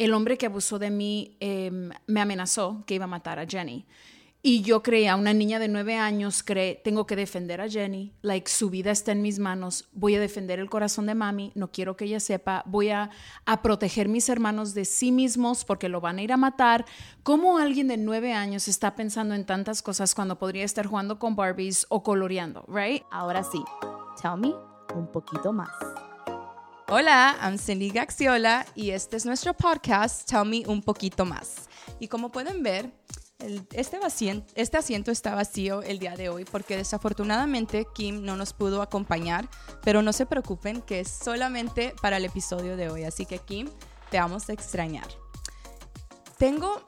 el hombre que abusó de mí em, me amenazó que iba a matar a Jenny. Y yo creía, una niña de nueve años cree, tengo que defender a Jenny, like su vida está en mis manos, voy a defender el corazón de mami, no quiero que ella sepa, voy a, a proteger mis hermanos de sí mismos porque lo van a ir a matar. ¿Cómo alguien de nueve años está pensando en tantas cosas cuando podría estar jugando con Barbies o coloreando, right? Ahora sí, tell me un poquito más. Hola, I'm Cindy Gaxiola y este es nuestro podcast Tell Me un poquito más. Y como pueden ver, este, este, asiento está vacío el día de hoy porque desafortunadamente Kim no nos pudo acompañar, pero no se preocupen que es solamente para el episodio de hoy, así que Kim, te vamos a extrañar. Tengo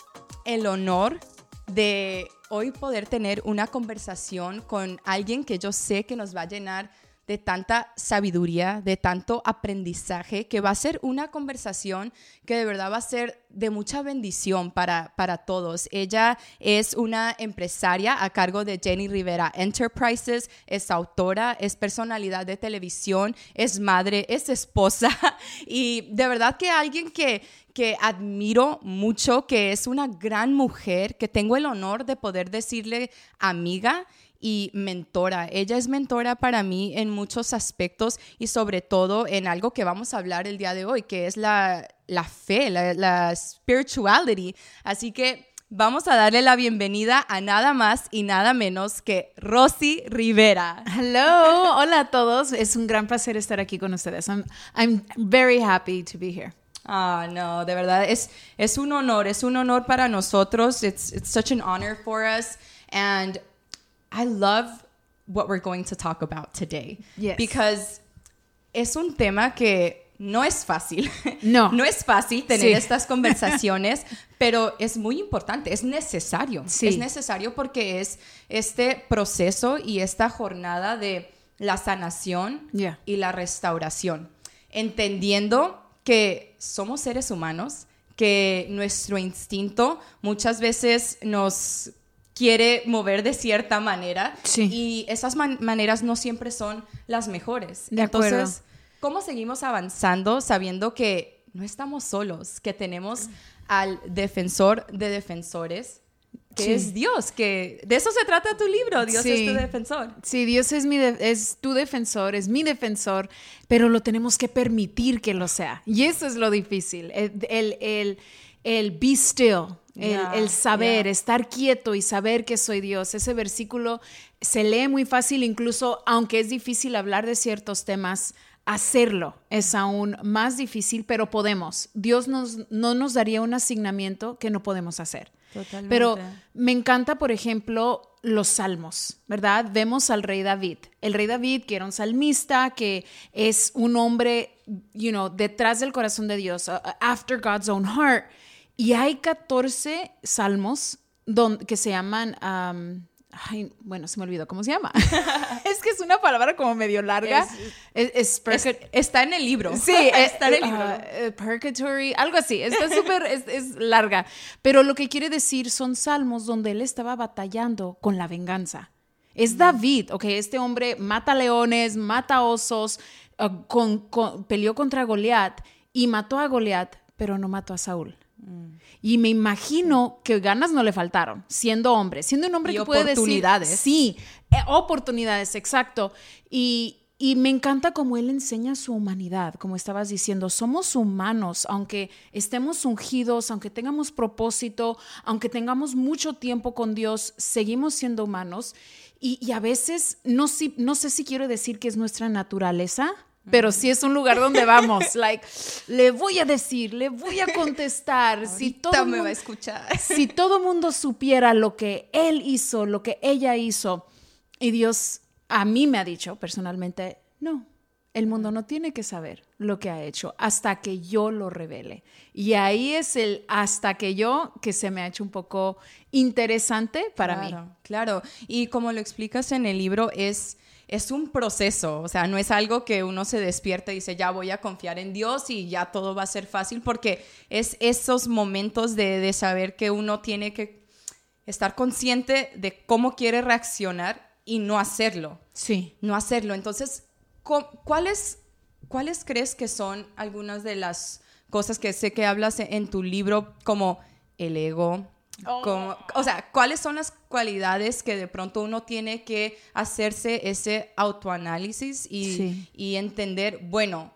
el honor de hoy poder tener una conversación con alguien que yo sé que nos va a llenar de tanta sabiduría, de tanto aprendizaje, que va a ser una conversación que de verdad va a ser de mucha bendición para, para todos. Ella es una empresaria a cargo de Jenny Rivera Enterprises, es autora, es personalidad de televisión, es madre, es esposa y de verdad que alguien que, que admiro mucho, que es una gran mujer, que tengo el honor de poder decirle amiga y mentora. Ella es mentora para mí en muchos aspectos y sobre todo en algo que vamos a hablar el día de hoy, que es la, la fe, la, la spirituality. Así que vamos a darle la bienvenida a nada más y nada menos que Rosy Rivera. Hello, hola a todos. Es un gran placer estar aquí con ustedes. I'm, I'm very happy to be here. Ah, no, de verdad es, es un honor, es un honor para nosotros. It's, it's such an honor for us. And I love what we're going to talk about today. Yes. Because es un tema que no es fácil. No. no es fácil tener estas conversaciones, pero es muy importante, es necesario. Sí. Es necesario porque es este proceso y esta jornada de la sanación Yeah. y la restauración. Entendiendo que somos seres humanos, que nuestro instinto muchas veces nos quiere mover de cierta manera Sí. y esas man- maneras no siempre son las mejores. De acuerdo. Entonces, ¿cómo seguimos avanzando sabiendo que no estamos solos, que tenemos al defensor de defensores, que Sí. es Dios, que de eso se trata tu libro, Dios Sí. es tu defensor. Sí, Dios es, mi de- es tu defensor, es mi defensor, pero lo tenemos que permitir que lo sea. Y eso es lo difícil, el, el, el, el be still, el, Yeah, el saber, yeah. estar quieto y saber que soy Dios. Ese versículo se lee muy fácil, incluso aunque es difícil hablar de ciertos temas. Hacerlo es aún más difícil, pero podemos. Dios nos, no nos daría un asignamiento que no podemos hacer. Totalmente. Pero me encanta, por ejemplo, los salmos, ¿verdad? Vemos al rey David. El rey David, que era un salmista, que es un hombre, you know, detrás del corazón de Dios, uh, after God's own heart. Y hay 14 salmos don- que se llaman, um, ay, bueno, se me olvidó cómo se llama. es que es una palabra como medio larga. Es, es Es- está en el libro. Sí, está en el eh, libro. eh, purgatory, algo así. Está súper, es, es larga. Pero lo que quiere decir son salmos donde él estaba batallando con la venganza. Es David, ok, este hombre mata leones, mata osos, con- con- peleó contra Goliat y mató a Goliat, pero no mató a Saúl. Y me imagino que ganas no le faltaron, siendo hombre, siendo un hombre Y que puede decir... oportunidades. Sí, eh, oportunidades, exacto. Y, y me encanta cómo él enseña su humanidad, como estabas diciendo, somos humanos, aunque estemos ungidos, aunque tengamos propósito, aunque tengamos mucho tiempo con Dios, seguimos siendo humanos. Y, y a veces, no, si, no sé si quiero decir que es nuestra naturaleza, pero sí es un lugar donde vamos, like, le voy a decir, le voy a contestar. si todo me va a escuchar. si todo mundo supiera lo que él hizo, lo que ella hizo, y Dios a mí me ha dicho personalmente, no, el mundo no tiene que saber lo que ha hecho hasta que yo lo revele. Y ahí es el hasta que yo que se me ha hecho un poco interesante para mí. Claro, Claro, y como lo explicas en el libro, es, es un proceso, o sea, no es algo que uno se despierta y dice, ya voy a confiar en Dios y ya todo va a ser fácil, porque es esos momentos de, de saber que uno tiene que estar consciente de cómo quiere reaccionar y no hacerlo, Sí. no hacerlo. Entonces, cu- ¿cuáles, ¿cuáles crees que son algunas de las cosas que sé que hablas en tu libro como el ego. Oh. como- o sea, ¿cuáles son las cualidades que de pronto uno tiene que hacerse ese autoanálisis y, Sí. y entender, bueno,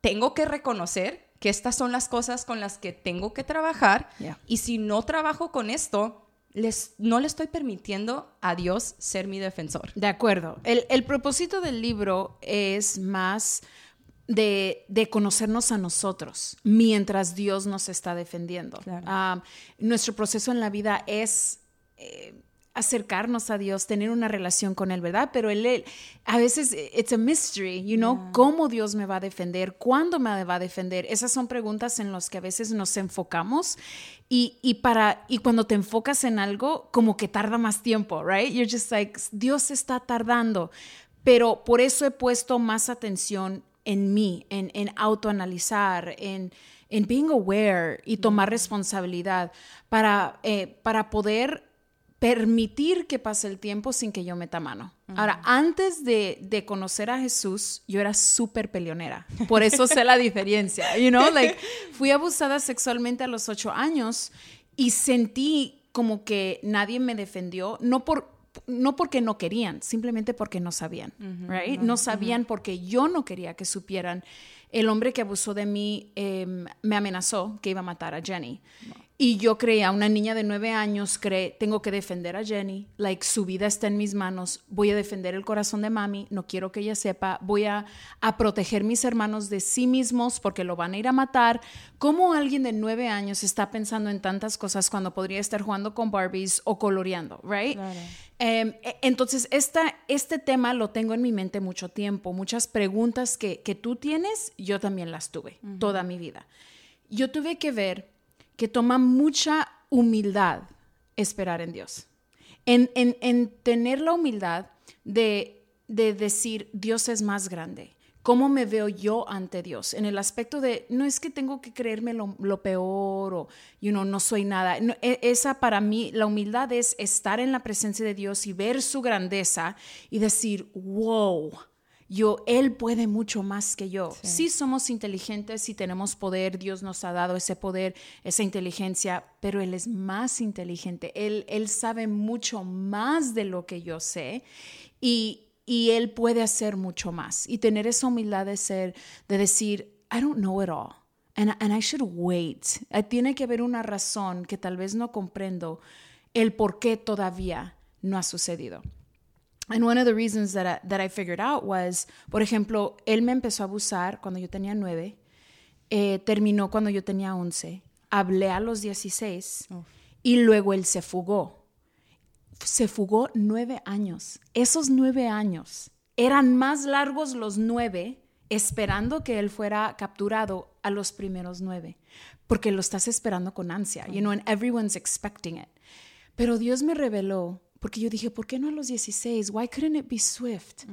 tengo que reconocer que estas son las cosas con las que tengo que trabajar Yeah. y si no trabajo con esto, les, no le estoy permitiendo a Dios ser mi defensor. De acuerdo. El, el propósito del libro es más de, de conocernos a nosotros mientras Dios nos está defendiendo. Claro. Ah, nuestro proceso en la vida es eh, acercarnos a Dios, tener una relación con Él, ¿verdad? Pero él, él- a veces it's a mystery, you know, cómo Dios me va a defender, cuándo me va a defender. Esas son preguntas en las que a veces nos enfocamos y, y para y cuando te enfocas en algo, como que tarda más tiempo, right? You're just like, Dios está tardando. Pero por eso he puesto más atención en mí, en, en autoanalizar, en, en being aware y tomar responsabilidad para, eh, para poder permitir que pase el tiempo sin que yo meta mano. Ahora, antes de, de conocer a Jesús, yo era súper peleonera. Por eso sé la diferencia. You know, like, fui abusada sexualmente a los ocho años y sentí como que nadie me defendió, no por no porque no querían, simplemente porque no sabían, right? No sabían porque yo no quería que supieran. El hombre que abusó de mí em, me amenazó que iba a matar a Jenny. Y yo creía, una niña de nueve años cree, tengo que defender a Jenny, like su vida está en mis manos, voy a defender el corazón de mami, no quiero que ella sepa, voy a, a proteger mis hermanos de sí mismos porque lo van a ir a matar. ¿Cómo alguien de nueve años está pensando en tantas cosas cuando podría estar jugando con Barbies o coloreando, right? Em, e- entonces, esta, este tema lo tengo en mi mente mucho tiempo. Muchas preguntas que, que tú tienes, yo también las tuve toda mi vida. Yo tuve que ver que toma mucha humildad esperar en Dios. En, en- en tener la humildad de, de decir, Dios es más grande. ¿Cómo me veo yo ante Dios? En el aspecto de, no es que tengo que creerme lo, lo peor o, you know, no soy nada. No, e- esa para mí, la humildad es estar en la presencia de Dios y ver su grandeza y decir, wow, yo, Él puede mucho más que yo. Sí. somos inteligentes y tenemos poder, Dios nos ha dado ese poder, esa inteligencia, pero Él es más inteligente, Él, él sabe mucho más de lo que yo sé y, y Él puede hacer mucho más. Y tener esa humildad de ser, de decir, I don't know it all. And, and I should wait. Eh, Tiene que haber una razón que tal vez no comprendo el por qué todavía no ha sucedido. And one of the reasons that I, that I figured out was, por ejemplo, él me empezó a abusar cuando yo tenía nueve, eh, terminó cuando yo tenía once, hablé a los 16 y luego él se fugó. Se fugó nueve años. Esos nueve años eran más largos los nueve esperando que él fuera capturado a los primeros nueve, porque lo estás esperando con ansia, you know, and everyone's expecting it. Pero Dios me reveló, porque yo dije, ¿por qué no a los 16? Why couldn't it be swift?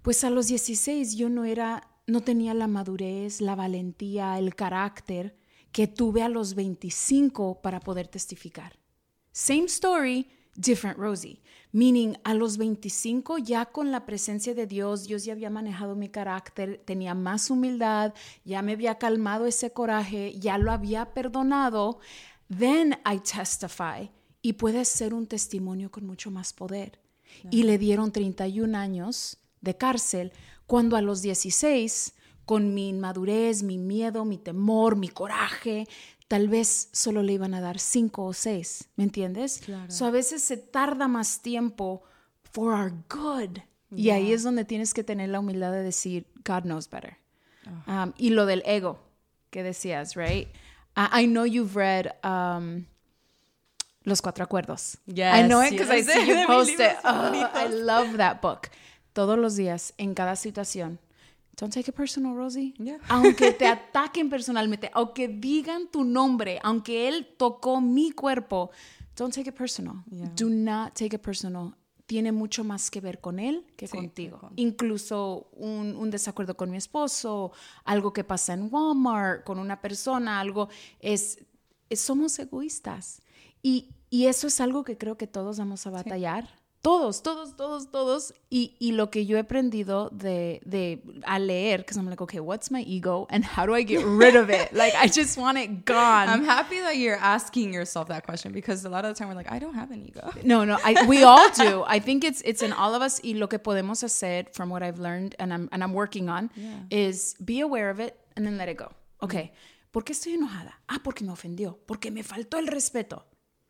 Pues a los 16 yo no era, no tenía la madurez, la valentía, el carácter que tuve a los 25 para poder testificar. Same story, different Rosie. Meaning, a los 25, ya con la presencia de Dios, Dios ya había manejado mi carácter, tenía más humildad, ya me había calmado ese coraje, ya lo había perdonado. Then I testify. Y puede ser un testimonio con mucho más poder. Y le dieron 31 años de cárcel, cuando a los 16, con mi inmadurez, mi miedo, mi temor, mi coraje, tal vez solo le iban a dar cinco o seis, ¿me entiendes? Claro. So a veces se tarda más tiempo for our good. Y ahí es donde tienes que tener la humildad de decir, God knows better. Um, y lo del ego que decías, right? I, I know you've read um, Los Cuatro Acuerdos. I Yes, know it because I yes. see you post it. Oh, I love that book. Todos los días, en cada situación. Don't take it personal, Rosie. Yeah. Aunque te ataquen personalmente, aunque digan tu nombre, aunque él tocó mi cuerpo, don't take it personal. Yeah. Do not take it personal. Tiene mucho más que ver con él que Sí, contigo. con- Incluso un, un desacuerdo con mi esposo, algo que pasa en Walmart con una persona, algo es- somos egoístas. Y, y eso es algo que creo que todos vamos a batallar Todos, todos, todos, todos. Y, y lo que yo he aprendido de, de a leer, because I'm like, okay, what's my ego and how do I get rid of it? like, I just want it gone. I'm happy that you're asking yourself that question because a lot of the time we're like, I don't have an ego. No, no, I, we all do. I think it's it's in all of us. Y lo que podemos hacer, from what I've learned and I'm and I'm working on, is be aware of it and then let it go. Okay, ¿por qué estoy enojada? Ah, porque me ofendió, porque me faltó el respeto.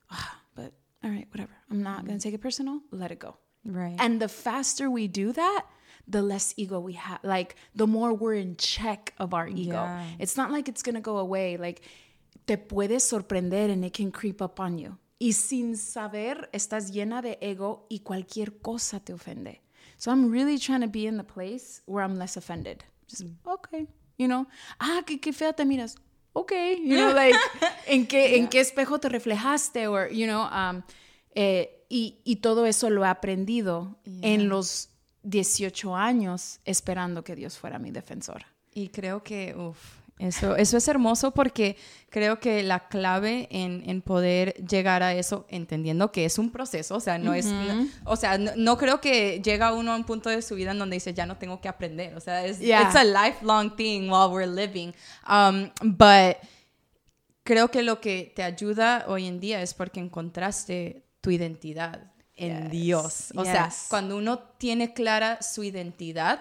Ah, but all right, whatever. I'm not gonna take it personal. Let it go. Right. And the faster we do that, the less ego we have. Like the more we're in check of our ego. Yeah. It's not like it's gonna go away. Like te puedes sorprender and it can creep up on you. Y sin saber, estás llena de ego y cualquier cosa te ofende. So I'm really trying to be in the place where I'm less offended. Just, okay, you know. Ah, qué, qué fea te miras. Okay, you know, like, ¿en qué, ¿en qué espejo te reflejaste? Or, you know, um, eh, y, y todo eso lo he aprendido en los 18 años esperando que Dios fuera mi defensor. Y creo que, uff, eso, eso es hermoso porque creo que la clave en, en poder llegar a eso, entendiendo que es un proceso, o sea, no es, no- o sea, no, no creo que llega uno a un punto de su vida en donde dice, ya no tengo que aprender, o sea, es Yeah. it's a lifelong thing while we're living, um, but creo que lo que te ayuda hoy en día es porque encontraste tu identidad en Yes, Dios, o sea, yes. cuando uno tiene clara su identidad,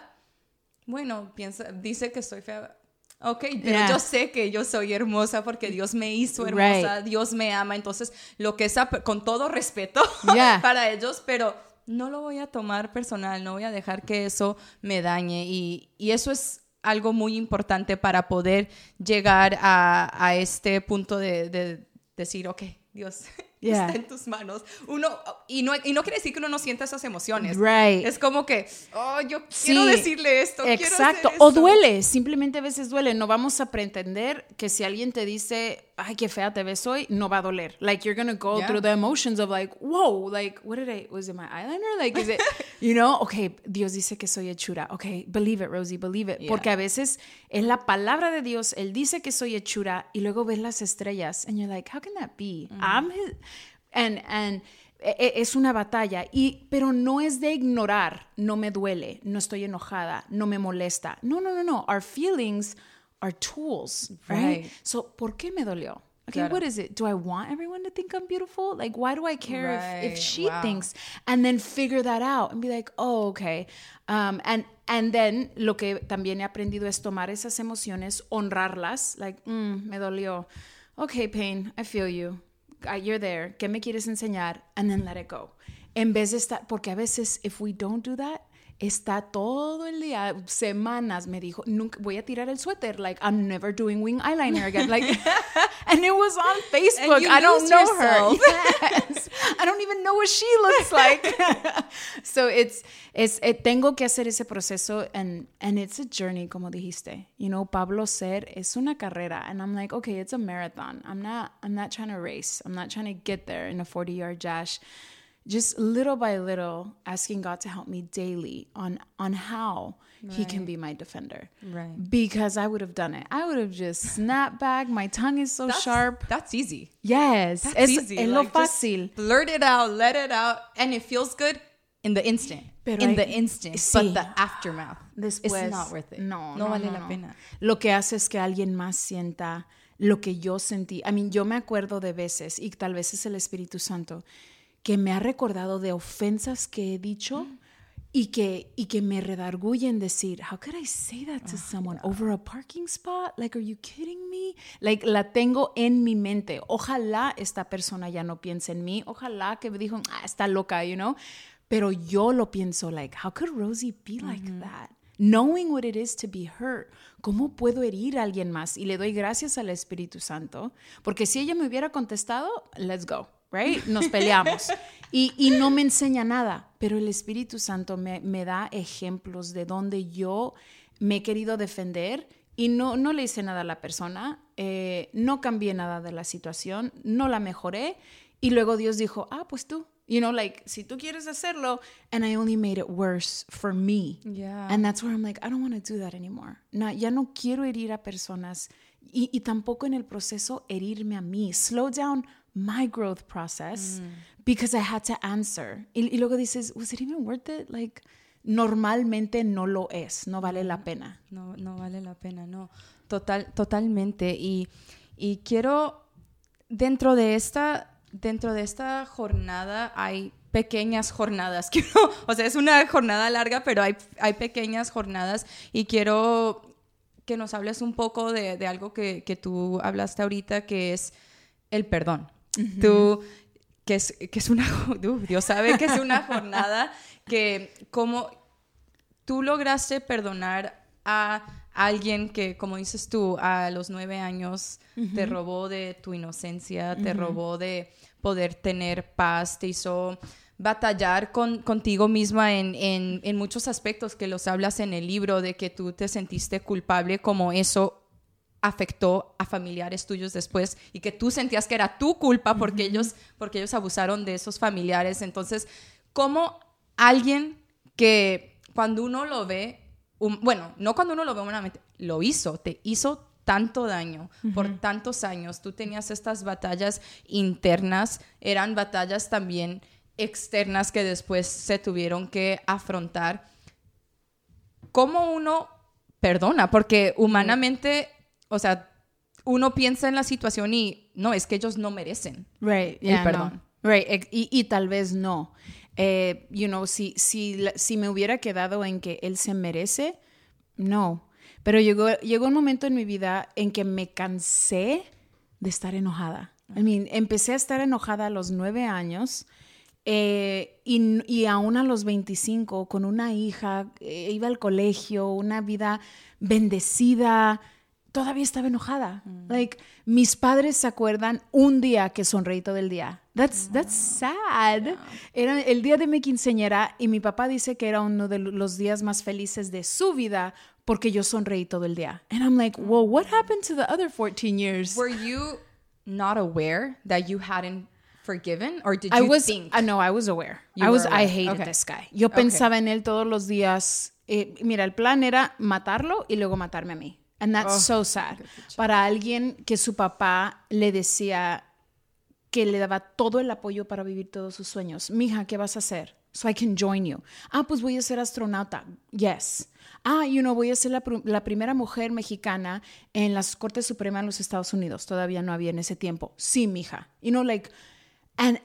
bueno, piensa, dice que soy fea. Ok, pero Yeah. yo sé que yo soy hermosa porque Dios me hizo hermosa, Dios me ama, entonces lo que esa, con todo respeto Yeah. para ellos, pero no lo voy a tomar personal, no voy a dejar que eso me dañe y, y eso es algo muy importante para poder llegar a, a este punto de, de decir, ok, Dios, Yeah. está en tus manos. Uno, y no, y no quiere decir que uno no sienta esas emociones. Right. Es como que, oh, yo Sí, quiero decirle esto. quiero hacer Exacto. O duele, simplemente a veces duele. No vamos a pretender que si alguien te dice, ay, qué fea te ves hoy, no va a doler. Like, you're gonna go Yeah. through the emotions of like, whoa, like, what did I, was it my eyeliner? Like, is it, you know? Okay, Dios dice que soy hechura. Okay, believe it, Rosie, believe it. Yeah. Porque a veces es la palabra de Dios, Él dice que soy hechura y luego ves las estrellas and you're like, how can that be? Mm-hmm. I'm his, and, and, e- e- es una batalla y pero no es de ignorar no me duele no estoy enojada no me molesta no no no no our feelings are tools right, Right. so por qué me dolió? Okay what is it? Do i want everyone to think i'm beautiful? Like why do i care if, if she wow. thinks? And then figure that out and be like oh okay. Um, and and then lo que también he aprendido es tomar esas emociones honrarlas like mm, me dolió. Okay pain i feel you. You're there, ¿qué me quieres enseñar? And then let it go. En vez de estar, porque a veces, if we don't do that, está todo el día, semanas, me dijo, nunca voy a tirar el suéter, like, I'm never doing wing eyeliner again, like, and it was on Facebook, I don't know yourself. her, Yes. I don't even know what she looks like, so it's, es, eh, tengo que hacer ese proceso, and, and it's a journey, como dijiste, you know, Pablo Ser es una carrera, and I'm like, okay, it's a marathon, I'm not, I'm not trying to race, I'm not trying to get there in a 40 yard dash, just little by little asking God to help me daily on on how he can be my defender. Right. Because I would have done it. I would have just snapped back. My tongue is so That's, sharp. That's easy. Yes. That's easy. es lo Like, just fácil. Blurt it out, let it out, and it feels good in the instant. Pero in hay- the instant. sí. But the aftermath. Después, it's not worth it. No, no, no, vale no, la pena. Lo que hace es que alguien más sienta lo que yo sentí. I mean, yo me acuerdo de veces, y tal vez es el Espíritu Santo, que me ha recordado de ofensas que he dicho y que, y que me redargullen decir, how could I say that to someone over a parking spot? Like, are you kidding me? Like, la tengo en mi mente. Ojalá esta persona ya no piense en mí. Ojalá que me dijo, ah, está loca, you know? Pero yo lo pienso, like, how could Rosie be like that? Knowing what it is to be hurt. ¿Cómo puedo herir a alguien más? Y le doy gracias al Espíritu Santo, porque si ella me hubiera contestado, let's go, right? Nos peleamos. y, y no me enseña nada, pero el Espíritu Santo me, me da ejemplos de donde yo me he querido defender y no, no le hice nada a la persona, eh, no cambié nada de la situación, no la mejoré y luego Dios dijo, ah, pues tú, you know, like, si tú quieres hacerlo, and I only made it worse for me. Yeah. And that's where I'm like, I don't want to do that anymore. No, ya no quiero herir a personas y, y tampoco en el proceso herirme a mí. Slow down my growth process because I had to answer. Y, y luego dices, was it even worth it? Like, normalmente no lo es, no vale la pena. No, no vale la pena, no. Total, totalmente. Y, y quiero, dentro de esta, dentro de esta jornada hay pequeñas jornadas. Quiero, o sea, es una jornada larga, pero hay, hay pequeñas jornadas y quiero que nos hables un poco de, de algo que, que, tú hablaste ahorita, que es el perdón. Tú, que es, que es una, Dios sabe que es una jornada que como tú lograste perdonar a alguien que, como dices tú, a los nueve años uh -huh. te robó de tu inocencia, uh -huh. te robó de poder tener paz, te hizo batallar con, contigo misma en, en, en, muchos aspectos que los hablas en el libro, de que tú te sentiste culpable, como eso afectó a familiares tuyos después y que tú sentías que era tu culpa porque, uh -huh. ellos, porque ellos abusaron de esos familiares. Entonces, ¿cómo alguien que cuando uno lo ve, bueno, no cuando uno lo ve humanamente, lo hizo, te hizo tanto daño uh -huh. por tantos años, tú tenías estas batallas internas, eran batallas también externas que después se tuvieron que afrontar. ¿Cómo uno perdona? Porque humanamente, o sea, uno piensa en la situación y no, es que ellos no merecen right, yeah, el perdón. No. Right, y, y, tal vez no. Eh, you know, si, si, si me hubiera quedado en que él se merece, no. Pero llegó, llegó un momento en mi vida en que me cansé de estar enojada. I mean, empecé a estar enojada a los nueve años eh, y, y, aún a los 25, con una hija, eh, iba al colegio, una vida bendecida, todavía estaba enojada. Mm. Like, mis padres se acuerdan un día que sonreí todo el día. That's, no. that's sad. No. Era el día de mi quinceañera y mi papá dice que era uno de los días más felices de su vida porque yo sonreí todo el día. And I'm like, well, what happened to the other 14 years? Were you not aware that you hadn't forgiven or did you I was, think? Uh, no, I was aware. You I was aware. I hated okay. this guy. Yo okay. pensaba en él todos los días. Eh, mira, el plan era matarlo y luego matarme a mí. And that's oh, so sad. Para alguien que su papá le decía que le daba todo el apoyo para vivir todos sus sueños. Mija, ¿qué vas a hacer? So I can join you. Ah, pues voy a ser astronauta. Yes. Ah, you know, voy a ser la, la, primera mujer mexicana en las Cortes Supremas de los Estados Unidos. Todavía no había en ese tiempo. Sí, mija. You know, like, and,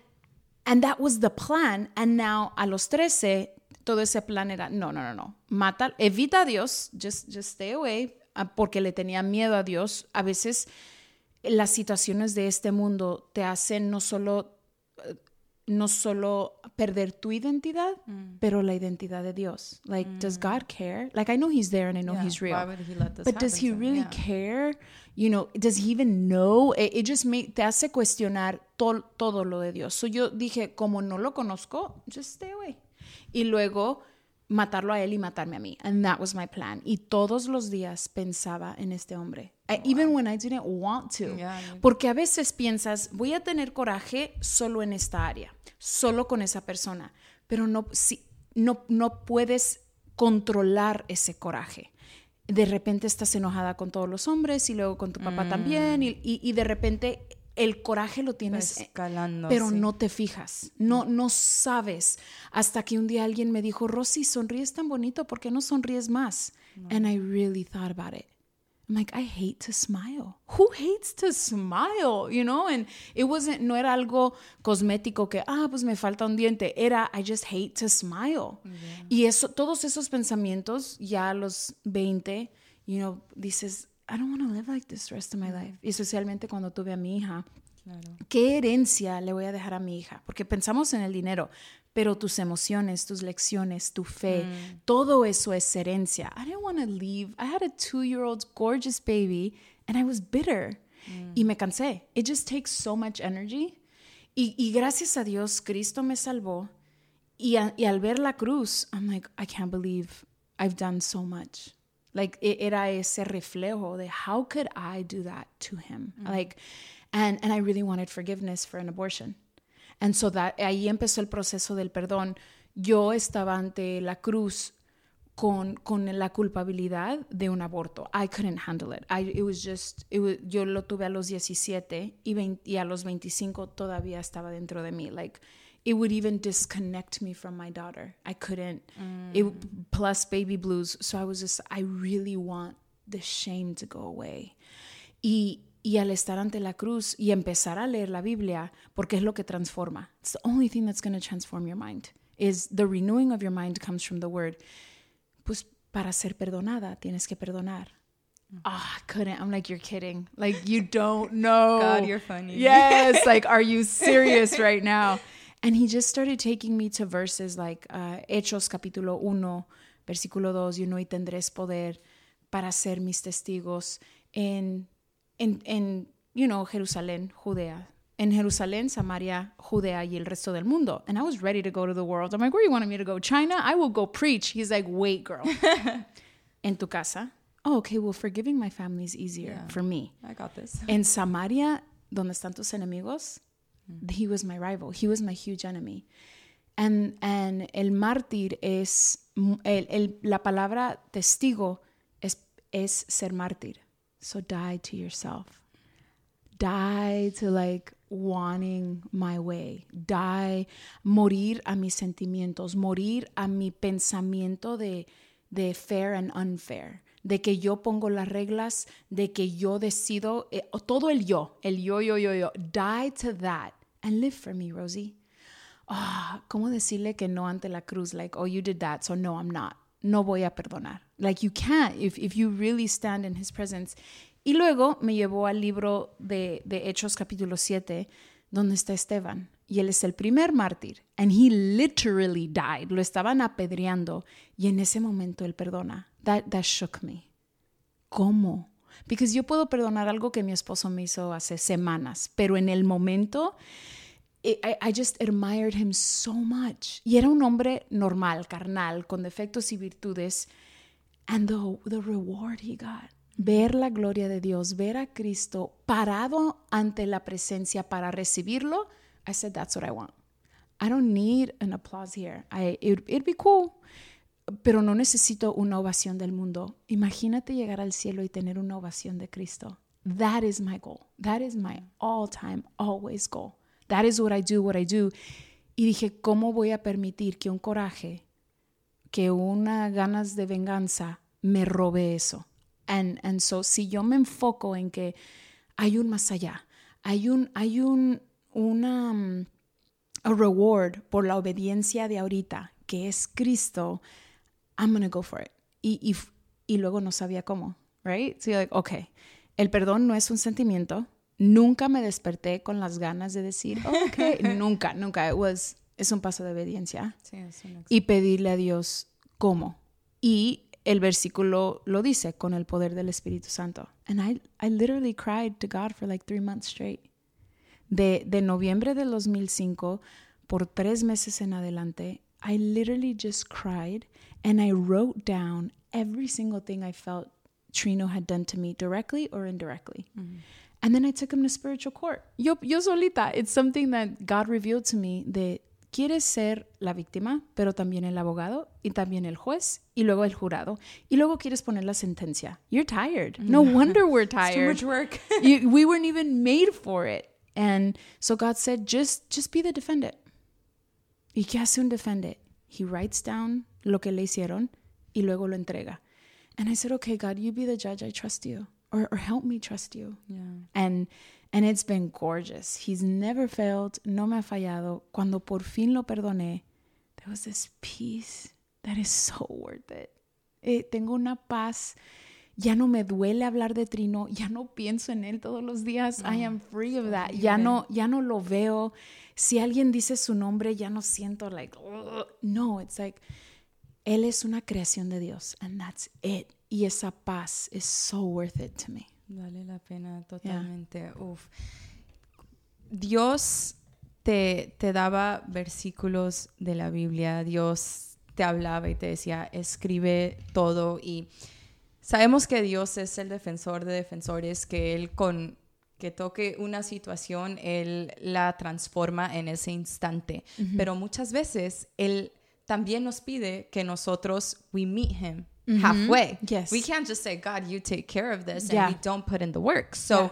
and that was the plan. And now, a los 13, todo ese plan era, no, no, no, no. Mata, evita a Dios. Just, just stay away. Porque le tenía miedo a Dios. A veces las situaciones de este mundo te hacen no solo no solo perder tu identidad, mm. pero la identidad de Dios. Like, mm. does God care? Like, I know He's there and I know yeah, He's real. Why would he let this but does He really yeah. care? You know, does He even know? It, it just make, te hace cuestionar to, todo lo de Dios. So yo dije, como no lo conozco, just stay away. Y luego matarlo a él y matarme a mí. And that was my plan. Y todos los días pensaba en este hombre. Wow. Even when I didn't want to. Yeah, Porque a veces piensas, voy a tener coraje solo en esta área, solo con esa persona. Pero no, si, no, no puedes controlar ese coraje. De repente estás enojada con todos los hombres y luego con tu papá Mm. también. Y, y, y de repente el coraje lo tienes, Escalando, pero sí. no te fijas, no, no sabes. Hasta que un día alguien me dijo, Rosy, sonríes tan bonito, ¿por qué no sonríes más? No. And I really thought about it. I'm like, I hate to smile. Who hates to smile? You know? And it wasn't, no era algo cosmético que, ah, pues me falta un diente. Era, I just hate to smile. Yeah. Y eso, todos esos pensamientos, ya a los 20, you know, dices, I don't want to live like this the rest of my life. Y especialmente cuando tuve a mi hija. Claro. ¿Qué herencia le voy a dejar a mi hija? Porque pensamos en el dinero, pero tus emociones, tus lecciones, tu fe, Mm. todo eso es herencia. I didn't want to leave. I had a two-year-old gorgeous baby and I was bitter. Mm. Y me cansé. It just takes so much energy. Y, y gracias a Dios, Cristo me salvó. Y, a- y al ver la cruz, I'm like, I can't believe I've done so much. Like, e- era ese reflejo de how could I do that to him? Like, and, and I really wanted forgiveness for an abortion. And so that, ahí empezó el proceso del perdón. Yo estaba ante la cruz con, con la culpabilidad de un aborto. I couldn't handle it. I, it was just, it was- yo lo tuve a los 17 y, 20 y a los 25 todavía estaba dentro de mí. Like, it would even disconnect me from my daughter. I couldn't. It, plus baby blues. So I was just, I really want the shame to go away. Y, y al estar ante la cruz y empezar a leer la Biblia, porque es lo que transforma. It's the only thing that's going to transform your mind. Is the renewing of your mind comes from the word. Pues para ser perdonada tienes que perdonar. Ah, I couldn't. I'm like, you're kidding. Like, you don't know. God, you're funny. Yes. Like, are you serious right now? And he just started taking me to verses like uh, Hechos capítulo 1, versículo 2, you know, y tendréis poder para ser mis testigos en, en, en, you know, Jerusalén, Judea. En Jerusalén, Samaria, Judea y el resto del mundo. And I was ready to go to the world. I'm like, where you wanted me to go? China? I will go preach. He's like, wait, girl. en tu casa? Oh, okay, well, forgiving my family is easier Yeah. for me. I got this. En Samaria, donde están tus enemigos, he was my rival. He was my huge enemy. And, and el mártir es, el, el- la palabra testigo es, es ser mártir. So die to yourself. Die to like wanting my way. Die, morir a mis sentimientos, morir a mi pensamiento de, de fair and unfair. De que yo pongo las reglas, de que yo decido, eh, todo el yo, el yo, yo, yo, yo. Die to that and live for me, Rosie. Ah, ¿cómo decirle que no ante la cruz? Like, oh, you did that, so no, I'm not. No voy a perdonar. Like, you can't if, if you really stand in his presence. Y luego me llevó al libro de, de Hechos capítulo 7, donde está Esteban. Y él es el primer mártir. And he literally died. Lo estaban apedreando. Y en ese momento él perdona. That, that shook me. ¿Cómo? Because yo puedo perdonar algo que mi esposo me hizo hace semanas, pero en el momento I, I just admired him so much. Y era un hombre normal, carnal, con defectos y virtudes. And the, the reward he got. Ver la gloria de Dios, ver a Cristo parado ante la presencia para recibirlo. I said, that's what I want. I don't need an applause here. It, it'd be cool. Pero no necesito una ovación del mundo. Imagínate llegar al cielo y tener una ovación de Cristo. That is my goal. That is my all time, always goal. That is what I do, what I do. Y dije, ¿cómo voy a permitir que un coraje, que una ganas de venganza me robe eso? And, and so, si yo me enfoco en que hay un más allá, hay un, hay un, una, um, a reward por la obediencia de ahorita, que es Cristo, I'm gonna go for it. Y, y, y luego no sabía cómo, right? So you're like, okay, el perdón no es un sentimiento. Nunca me desperté con las ganas de decir, oh, ok, nunca, nunca. It was, es un paso de obediencia Sí, es una y pedirle a Dios cómo. Y el versículo lo dice, con el poder del Espíritu Santo. And I, I literally cried to God for like three months straight. De, de noviembre del 2005 por tres meses en adelante, I literally just cried and I wrote down every single thing I felt Trino had done to me directly or indirectly. Mm-hmm. And then I took him to spiritual court. Yo, yo solita. It's something that God revealed to me that quieres ser la víctima, pero también el abogado y también el juez y luego el jurado y luego quieres poner la sentencia. You're tired. Mm-hmm. No wonder we're tired. Too much work. You- we weren't even made for it. And so God said, just, just be the defendant. ¿Y qué hace un defendant? He writes down lo que le hicieron y luego lo entrega. And I said, okay, God, you be the judge. I trust you. Or, or help me trust you. Yeah. And, and it's been gorgeous. He's never failed. No me ha fallado. Cuando por fin lo perdoné, there was this peace that is so worth it. Eh, tengo una paz. Ya no me duele hablar de Trino. Ya no pienso en él todos los días. I am free of that. Ya no, ya no lo veo. Si alguien dice su nombre, ya no siento like, "Ugh". no, it's like, él es una creación de Dios. And that's it. Y esa paz is so worth it to me. Vale la pena totalmente. Uf. Dios te, te daba versículos de la Biblia, Dios te hablaba y te decía, escribe todo y sabemos que Dios es el defensor de defensores, que Él con que toque una situación, Él la transforma en ese instante, pero muchas veces Él también nos pide que nosotros we meet him halfway. Yes. We can't just say, God, you take care of this, Yeah. and we don't put in the work. So,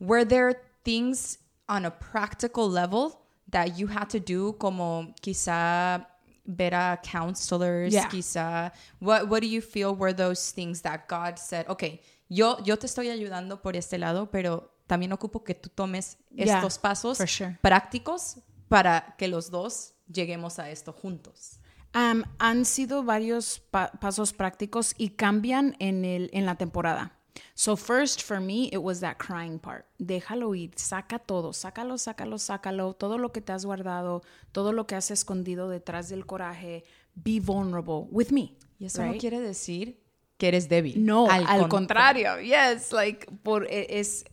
were there things on a practical level that you had to do, como quizá ver a counselors, Yeah. quizá? What What do you feel were those things that God said, okay, yo, yo te estoy ayudando por este lado, pero también ocupo que tú tomes estos pasos sure. prácticos para que los dos lleguemos a esto juntos. Um, han sido varios pa- pasos prácticos y cambian en, el, en la temporada. So first for me it was that crying part. Déjalo ir, saca todo, sácalo, sácalo, sácalo, todo lo que te has guardado, todo lo que has escondido detrás del coraje. Be vulnerable with me. Y eso no right? quiere decir que eres débil. No, al, contra- contrario. Yes, like por e- es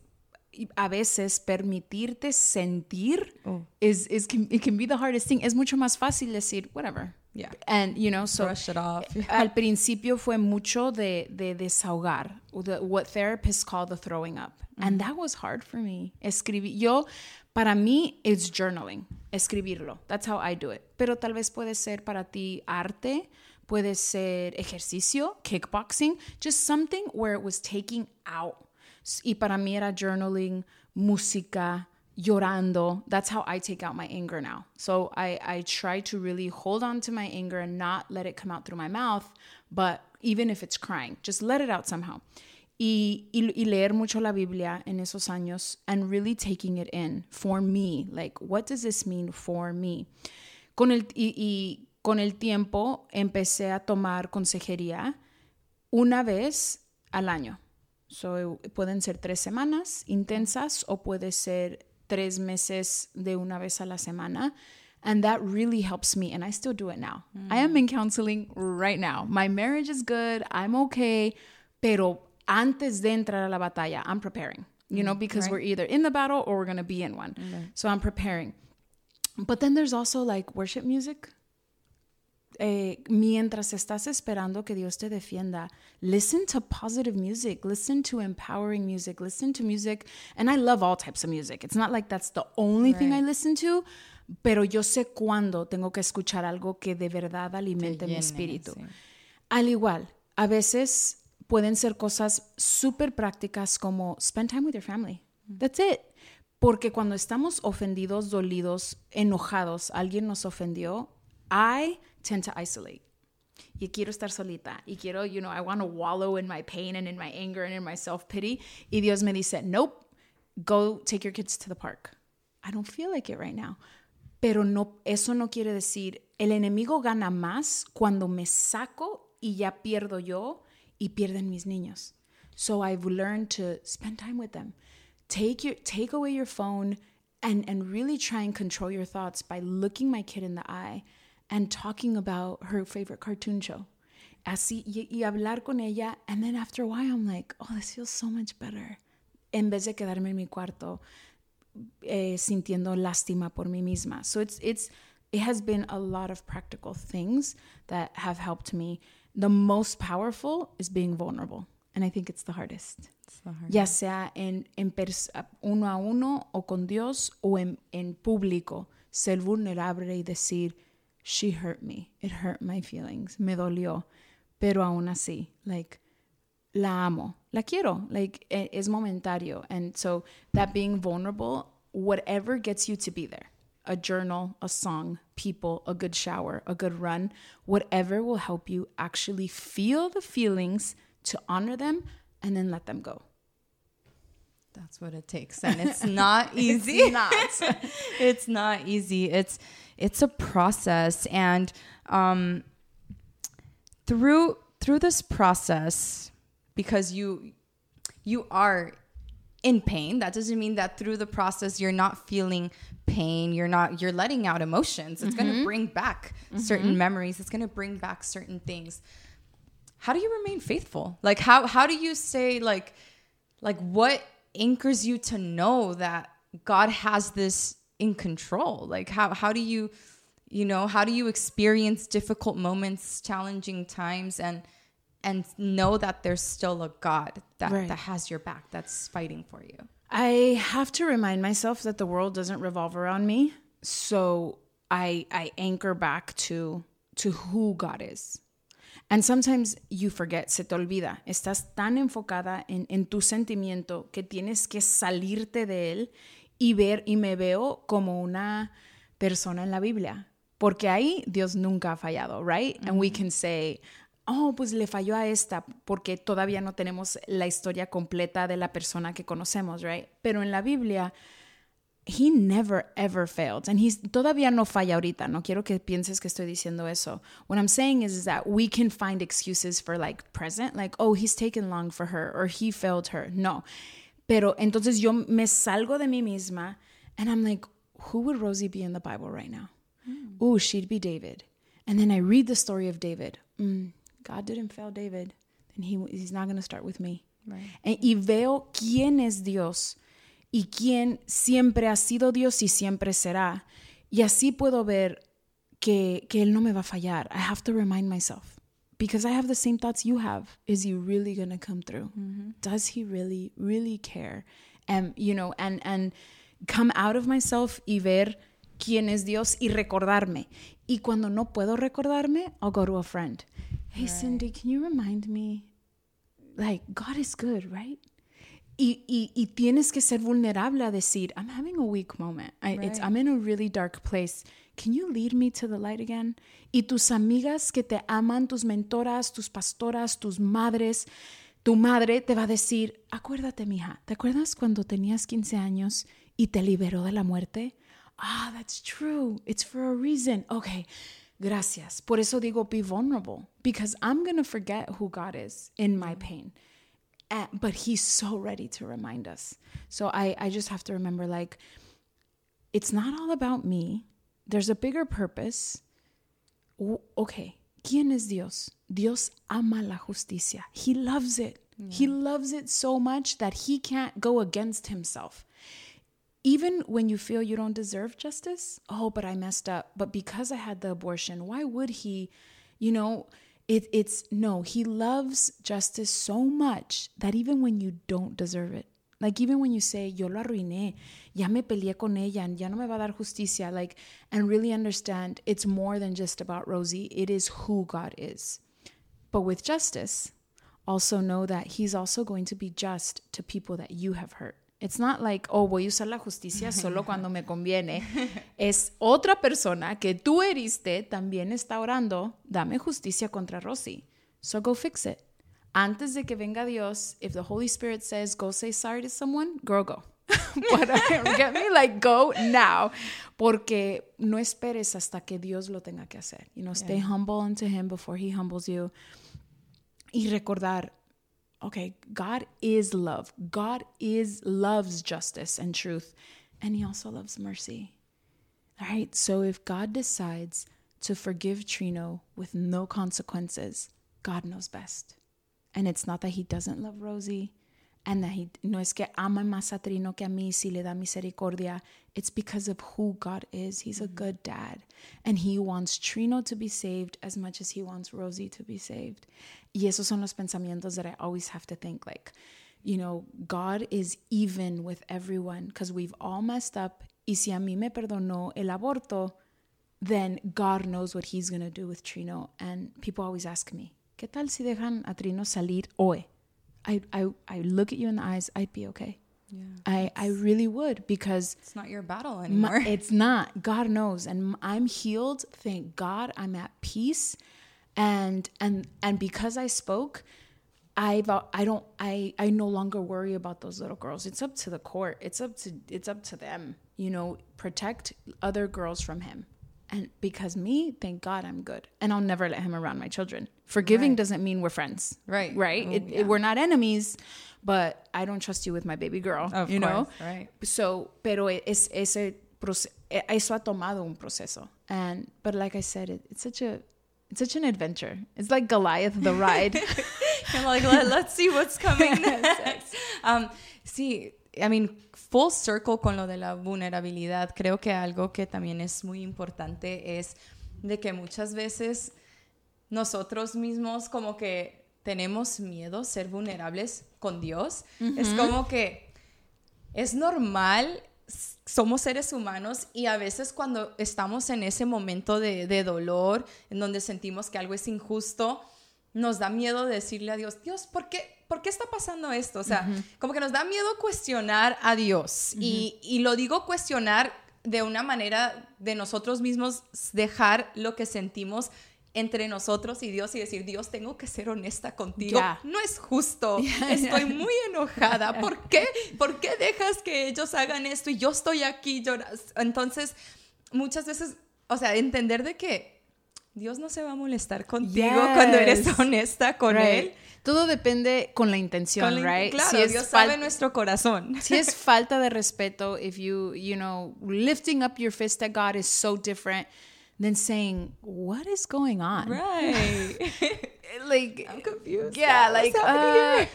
a veces permitirte sentir Oh. is, is can, it can be the hardest thing. Es mucho más fácil decir whatever. Yeah. And you know, so Brush it off. al principio fue mucho de, de desahogar, the- what therapists call the throwing up. And mm. that was hard for me. Escribir, yo, para mí, it's journaling, escribirlo. That's how I do it. Pero tal vez puede ser para ti arte, puede ser ejercicio, kickboxing, just something where it was taking out. Y para mí era journaling, música, llorando. That's how I take out my anger now. So I, I try to really hold on to my anger and not let it come out through my mouth, but even if it's crying, just let it out somehow. Y, y, leer mucho la Biblia en esos años and really taking it in for me. Like, what does this mean for me? Con el, y, y con el tiempo empecé a tomar consejería una vez al año. So, pueden ser tres semanas intensas o puede ser tres meses de una vez a la semana. And that really helps me. And I still do it now. I am in mm. counseling right now. My marriage is good. I'm okay. Pero antes de entrar a la batalla, I'm preparing, you know, mm, because we're either in the battle or we're going to be in one. Mm, so I'm preparing. But then there's also like worship music. Eh, mientras estás esperando que Dios te defienda, listen to positive music, listen to empowering music, listen to music. And I love all types of music. It's not like that's the only thing I listen to, pero yo sé cuándo tengo que escuchar algo que de verdad alimente mi llene, espíritu. sí. Al igual, a veces pueden ser cosas súper prácticas como spend time with your family. That's it. Porque cuando estamos ofendidos, dolidos, enojados, alguien nos ofendió, I tend to isolate. Y quiero estar solita. Y quiero, you know, I want to wallow in my pain and in my anger and in my self-pity. Y Dios me dice, nope, go take your kids to the park. I don't feel like it right now. Pero no, eso no quiere decir, el enemigo gana más cuando me saco y ya pierdo yo y pierden mis niños. So I've learned to spend time with them. Take your take away your phone and and really try and control your thoughts by looking my kid in the eye and talking about her favorite cartoon show. Así y, y hablar con ella and then after a while I'm like, "Oh, this feels so much better." En vez de quedarme en mi cuarto eh, sintiendo lástima por mí misma. So it's it's it has been a lot of practical things that have helped me. The most powerful is being vulnerable, and I think it's the hardest. Ya sea en, en uno a uno o con Dios o en, en público, ser vulnerable y decir, she hurt me, it hurt my feelings, me dolió, pero aún así, like, la amo, la quiero, like e- es momentario. And so that being vulnerable, whatever gets you to be there, a journal, a song, people, a good shower, a good run, whatever will help you actually feel the feelings to honor them and then let them go. That's what it takes, and it's not easy. It's not. it's not easy. It's it's a process, and um, through through this process, because you you are in pain. That doesn't mean that through the process you're not feeling pain. You're not. You're letting out emotions. It's going to bring back certain memories. It's going to bring back certain things. How do you remain faithful? Like how how do you say like like what anchors you to know that God has this in control? Like how how do you you know, how do you experience difficult moments, challenging times and and know that there's still a God that Right. that has your back, that's fighting for you? I have to remind myself that the world doesn't revolve around me. So I I anchor back to to who God is. And sometimes you forget, se te olvida. Estás tan enfocada en, en tu sentimiento que tienes que salirte de él y ver, y me veo como una persona en la Biblia. Porque ahí Dios nunca ha fallado, right? And we can say, oh, pues le falló a esta, porque todavía no tenemos la historia completa de la persona que conocemos, right? Pero en la Biblia, he never ever failed and he's todavía no falla ahorita no quiero que pienses que estoy diciendo eso what i'm saying is, is that we can find excuses for like present like oh he's taken long for her or he failed her no pero entonces yo me salgo de mí misma and i'm like who would rosie be in the bible right now mm. oh she'd be david and then i read the story of david mm, god didn't fail david then he, he's not going to start with me Right. and, y veo quién es dios y quién siempre ha sido Dios y siempre será. Y así puedo ver que, que Él no me va a fallar. I have to remind myself. Because I have the same thoughts you have. Is he really going to come through? Mm-hmm. Does he really, really care? And, you know, and, and come out of myself y ver quién es Dios y recordarme. Y cuando no puedo recordarme, I'll go to a friend. Hey, Cindy, can you remind me? Like, God is good, right? Y, y, y, tienes que ser vulnerable a decir, I'm having a weak moment. I, right. it's, I'm in a really dark place. Can you lead me to the light again? Y tus amigas que te aman, tus mentoras, tus pastoras, tus madres, tu madre te va a decir, acuérdate, mija, ¿te acuerdas cuando tenías 15 años y te liberó de la muerte? Ah, that's true. It's for a reason. Okay, gracias. Por eso digo, be vulnerable, because I'm going to forget who God is in my pain. Uh, but he's so ready to remind us. So I, I just have to remember like, it's not all about me. There's a bigger purpose. Okay, ¿quién es Dios? Dios ama la justicia. He loves it. Yeah. He loves it so much that he can't go against himself. Even when you feel you don't deserve justice, oh, but I messed up. But because I had the abortion, why would he, you know, it, it's no, he loves justice so much that even when you don't deserve it, like even when you say, yo lo arruiné, ya me peleé con ella, and ya no me va a dar justicia, like, and really understand it's more than just about Rosie, it is who God is. But with justice, also know that he's also going to be just to people that you have hurt. It's not like, oh, voy a usar la justicia solo cuando me conviene. es otra persona que tú heriste también está orando, dame justicia contra Rosie. So go fix it. Antes de que venga Dios, if the Holy Spirit says, go say sorry to someone, girl, go. But get me like go now. Porque no esperes hasta que Dios lo tenga que hacer. You know, stay yeah. humble unto Him before He humbles you. Y recordar, okay, God is love. God is loves justice and truth, and he also loves mercy. All right? So if God decides to forgive Trino with no consequences, God knows best. And it's not that he doesn't love Rosie and that he no es que ama más a Trino que a mí si le da misericordia. It's because of who God is. He's a mm-hmm. good dad. And he wants Trino to be saved as much as he wants Rosie to be saved. Y esos son los pensamientos that I always have to think like, you know, God is even with everyone because we've all messed up. Y si a mí me perdonó el aborto, then God knows what he's going to do with Trino. And people always ask me, ¿qué tal si dejan a Trino salir hoy? I, I, I look at you in the eyes, I'd be okay. Yeah, I, I really would because it's not your battle anymore. My, it's not. God knows. And I'm healed. Thank God I'm at peace. And and and because I spoke, I uh, I don't I I no longer worry about those little girls. It's up to the court. It's up to it's up to them. You know, protect other girls from him. And because me, thank God I'm good. And I'll never let him around my children. Forgiving Right. doesn't mean we're friends. Right. Right? Oh, It- yeah. it- we're not enemies, but I don't trust you with my baby girl. Of you know? right. So, pero es ese proce- eso ha tomado un proceso. And but like I said, it, it's such a it's such an adventure. It's like Goliath the ride. I'm like, Let, let's see what's coming next. Um, sí, I mean, full circle con lo de la vulnerabilidad. Creo que algo que también es muy importante es de que muchas veces nosotros mismos como que tenemos miedo ser vulnerables con Dios. Es como que es normal somos seres humanos y a veces cuando estamos en ese momento de, de dolor, en donde sentimos que algo es injusto, nos da miedo decirle a Dios, Dios, ¿por qué, ¿por qué está pasando esto? O sea, como que nos da miedo cuestionar a Dios. y, y lo digo cuestionar de una manera de nosotros mismos dejar lo que sentimos entre nosotros y Dios y decir, Dios, tengo que ser honesta contigo. No es justo. Estoy muy enojada. ¿Por qué? ¿Por qué dejas que ellos hagan esto y yo estoy aquí llorando? Entonces, muchas veces, o sea, entender de que Dios no se va a molestar contigo cuando eres Yes. honesta con Right. Él. Todo depende con la intención, Con la- right? Claro, Si es Dios sabe nuestro corazón. si es falta de respeto, if you, you know, lifting up your fist at God is so different than saying, what is going on? Right. Like, I'm confused. yeah, like, uh,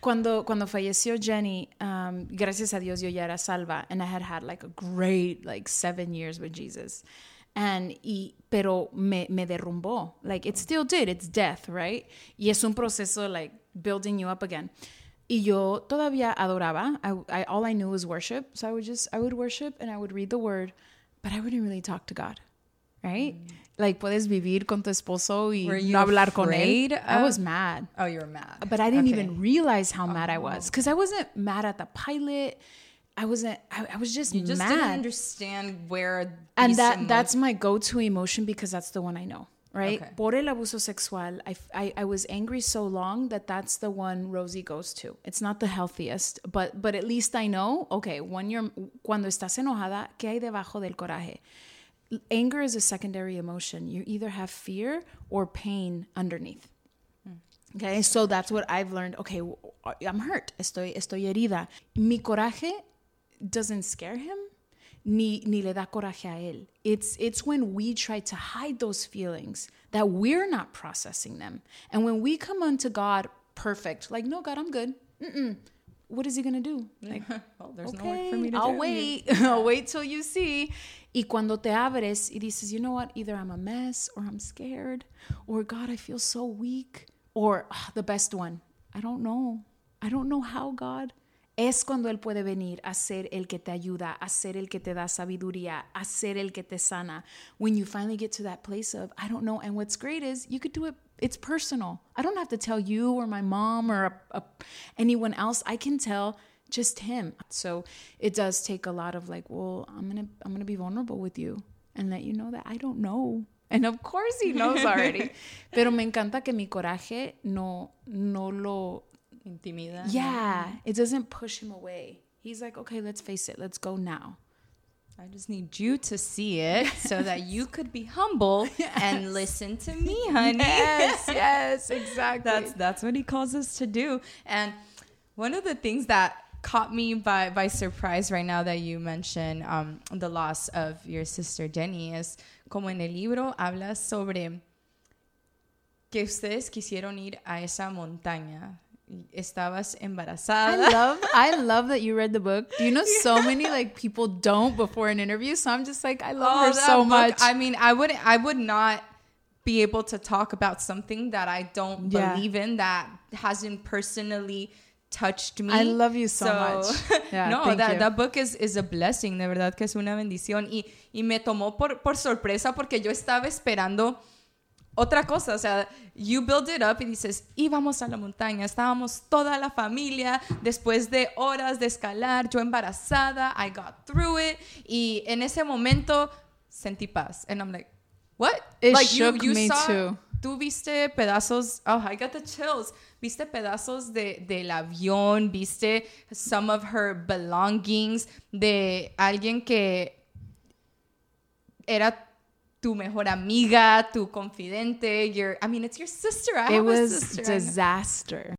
cuando, cuando falleció Jenny, um, gracias a Dios yo ya era salva, and I had had like a great, like, seven years with Jesus. And, y, pero me, me derrumbó. Like, it still did. It's death, right? Y es un proceso, like, building you up again. Y yo todavía adoraba. I, I, all I knew was worship. So I would just, I would worship and I would read the word, but I wouldn't really talk to God, right? Like, puedes vivir con tu esposo y Mm. Were you no hablar con él. I was mad. Oh, you're mad. But I didn't Okay. even realize how mad I was because I wasn't mad at the pilot. I wasn't. I, I was just, You just didn't understand where And that that's my go-to emotion because that's the one I know. Right? Okay. Por el abuso sexual, I—I was angry so long that that's the one Rosie goes to. It's not the healthiest, but but at least I know. Okay, when you're cuando estás enojada, ¿qué hay debajo del coraje? Anger is a secondary emotion. You either have fear or pain underneath. Hmm. Okay, so that's what I've learned. Okay, I'm hurt. Estoy, estoy herida. Mi coraje doesn't scare him, ni, ni le da coraje a él. It's, it's when we try to hide those feelings that we're not processing them. And when we come unto God perfect, like, no, God, I'm good. Mm-mm. What is he going to do? Like, well, there's no okay, work for me to do. I'll do. wait. I'll wait till you see. Y cuando te abres y dices, you know what? Either I'm a mess or I'm scared or God, I feel so weak or ah, the best one, I don't know. I don't know how, God. Es cuando Él puede venir a ser el que te ayuda, a ser el que te da sabiduría, a ser el que te sana. When you finally get to that place of, I don't know. And what's great is you could do it, it's personal. I don't have to tell you or my mom or a, a, anyone else. I can tell just him. So it does take a lot of like, well, I'm gonna I'm gonna be vulnerable with you and let you know that I don't know. And of course he knows already. Pero me encanta que mi coraje no no lo Intimida. yeah, it doesn't push him away. He's like, okay, let's face it, let's go now. I just need you to see it so that you could be humble and listen to me, honey. yes, yes, exactly. that's that's what he calls us to do. And one of the things that caught me by by surprise right now that you mentioned um, the loss of your sister Jenny is como en el libro habla sobre que ustedes quisieron ir a esa montaña. Estabas embarazada. I love I love that you read the book. Do you know so many like people don't before an interview? So I'm just like I love oh, her Oh, that so book, much. I mean, I would I would not be able to talk about something that I don't Yeah. believe in that hasn't personally touched me. I love you so much. Yeah, no, that, you. that book is, is a blessing, de verdad que es una bendición. Y, y me tomó por, por sorpresa porque yo estaba esperando otra cosa, o sea, you build it up y dices, íbamos a la montaña, estábamos toda la familia, después de horas de escalar, yo embarazada, I got through it, y en ese momento sentí paz. And I'm like, what? It like shook me too. Tú viste pedazos, oh, I got the chills. Viste pedazos de, del avión, viste some of her belongings, de alguien que era tu mejor amiga, tu confidente, your, I mean, it's your sister. I it have a was sister. disaster.